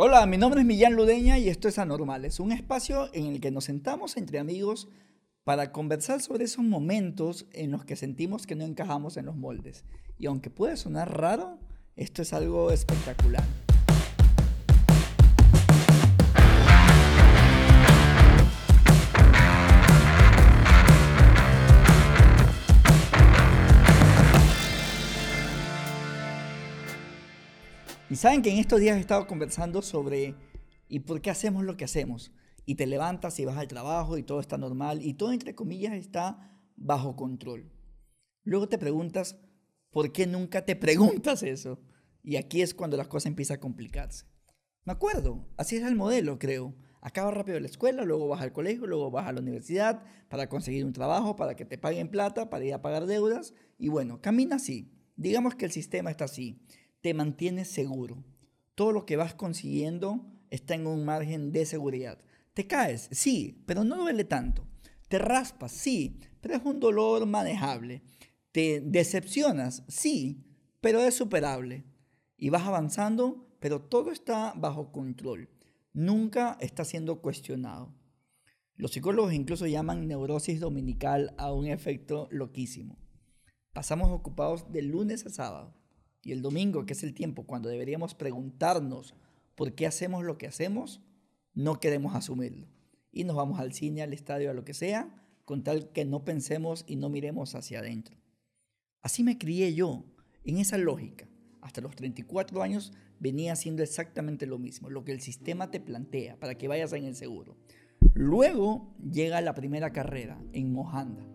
Hola, mi nombre es Millán Ludeña y esto es Anormal. Es un espacio en el que nos sentamos entre amigos para conversar sobre esos momentos en los que sentimos que no encajamos en los moldes. Y aunque puede sonar raro, esto es algo espectacular. Y saben que en estos días he estado conversando sobre ¿y por qué hacemos lo que hacemos? Y te levantas y vas al trabajo y todo está normal y todo entre comillas está bajo control. Luego te preguntas, ¿por qué nunca te preguntas eso? Y aquí es cuando las cosas empiezan a complicarse. Me acuerdo, así es el modelo, creo. Acabas rápido la escuela, luego vas al colegio, luego vas a la universidad para conseguir un trabajo, para que te paguen plata, para ir a pagar deudas. Y bueno, camina así. Digamos que el sistema está así te mantienes seguro. Todo lo que vas consiguiendo está en un margen de seguridad. Te caes, sí, pero no duele tanto. Te raspas, sí, pero es un dolor manejable. Te decepcionas, sí, pero es superable. Y vas avanzando, pero todo está bajo control. Nunca está siendo cuestionado. Los psicólogos incluso llaman neurosis dominical a un efecto loquísimo. Pasamos ocupados de lunes a sábado y el domingo, que es el tiempo cuando deberíamos preguntarnos por qué hacemos lo que hacemos, no queremos asumirlo. Y nos vamos al cine, al estadio, a lo que sea, con tal que no pensemos y no miremos hacia adentro. Así me crié yo, en esa lógica. Hasta los 34 años venía haciendo exactamente lo mismo, lo que el sistema te plantea para que vayas en el seguro. Luego llega la primera carrera en Mojanda.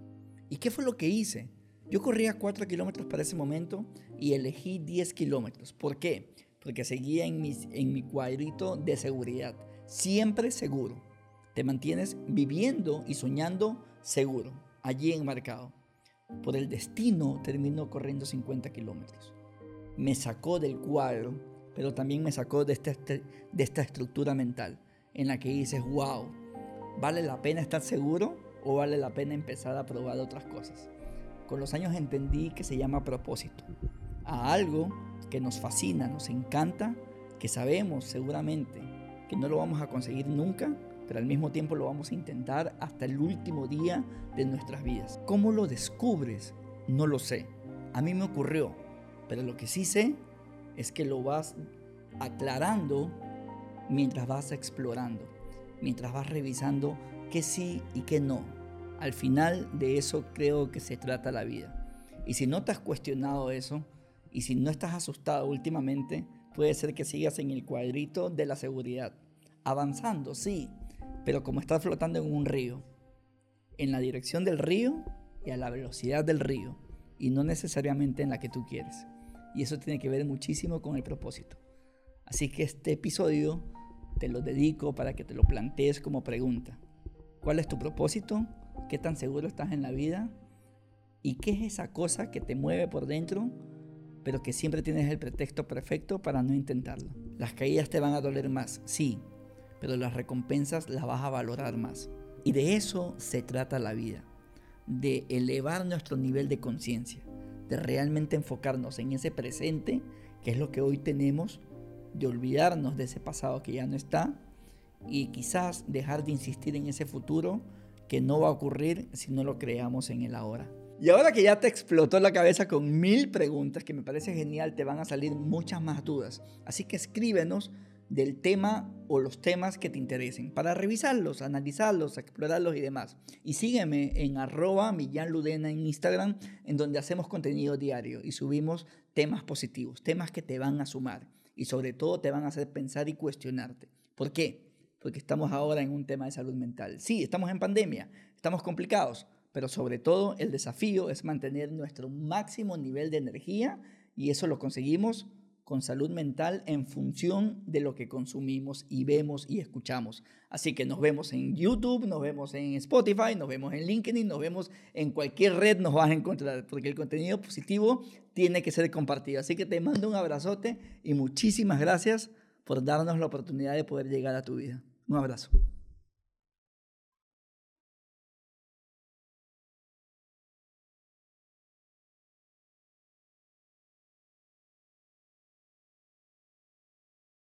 ¿Y qué fue lo que hice? Yo corría 4 kilómetros para ese momento y elegí 10 kilómetros. ¿Por qué? Porque seguía en, mi cuadrito de seguridad. Siempre seguro. Te mantienes viviendo y soñando seguro, allí enmarcado. Por el destino termino corriendo 50 kilómetros. Me sacó del cuadro, pero también me sacó de esta, este, de esta estructura mental en la que dices, wow, ¿vale la pena estar seguro o vale la pena empezar a probar otras cosas? Con los años entendí que se llama propósito, a algo que nos fascina, nos encanta, que sabemos seguramente que no lo vamos a conseguir nunca, pero al mismo tiempo lo vamos a intentar hasta el último día de nuestras vidas. ¿Cómo lo descubres? No lo sé. A mí me ocurrió, pero lo que sí sé es que lo vas aclarando mientras vas explorando, mientras vas revisando qué sí y qué no al final de eso creo que se trata la vida. Y si no te has cuestionado eso, y si no estás asustado últimamente, puede ser que sigas en el cuadrito de la seguridad. Avanzando, sí, pero como estás flotando en un río, en la dirección del río y a la velocidad del río, y no necesariamente en la que tú quieres. Y eso tiene que ver muchísimo con el propósito. Así que este episodio te lo dedico para que te lo plantees como pregunta. ¿Cuál es tu propósito? Qué tan seguro estás en la vida y qué es esa cosa que te mueve por dentro, pero que siempre tienes el pretexto perfecto para no intentarlo. Las caídas te van a doler más, sí, pero las recompensas las vas a valorar más. Y de eso se trata la vida, de elevar nuestro nivel de conciencia, de realmente enfocarnos en ese presente, que es lo que hoy tenemos, de olvidarnos de ese pasado que ya no está y quizás dejar de insistir en ese futuro que no va a ocurrir si no lo creamos en el ahora. Y ahora que ya te explotó la cabeza con mil preguntas, que me parece genial, te van a salir muchas más dudas. Así que escríbenos del tema o los temas que te interesen para revisarlos, analizarlos, explorarlos y demás. Y sígueme en arroba Millán Ludena en Instagram, en donde hacemos contenido diario y subimos temas positivos, temas que te van a sumar y sobre todo te van a hacer pensar y cuestionarte. ¿Por qué? Porque estamos ahora en un tema de salud mental. Sí, estamos en pandemia, estamos complicados, pero sobre todo el desafío es mantener nuestro máximo nivel de energía y eso lo conseguimos con salud mental en función de lo que consumimos y vemos y escuchamos. Así que nos vemos en YouTube, nos vemos en Spotify, nos vemos en LinkedIn, nos vemos en cualquier red nos vas a encontrar, porque el contenido positivo tiene que ser compartido. Así que te mando un abrazote y muchísimas gracias por darnos la oportunidad de poder llegar a tu vida. Un abrazo.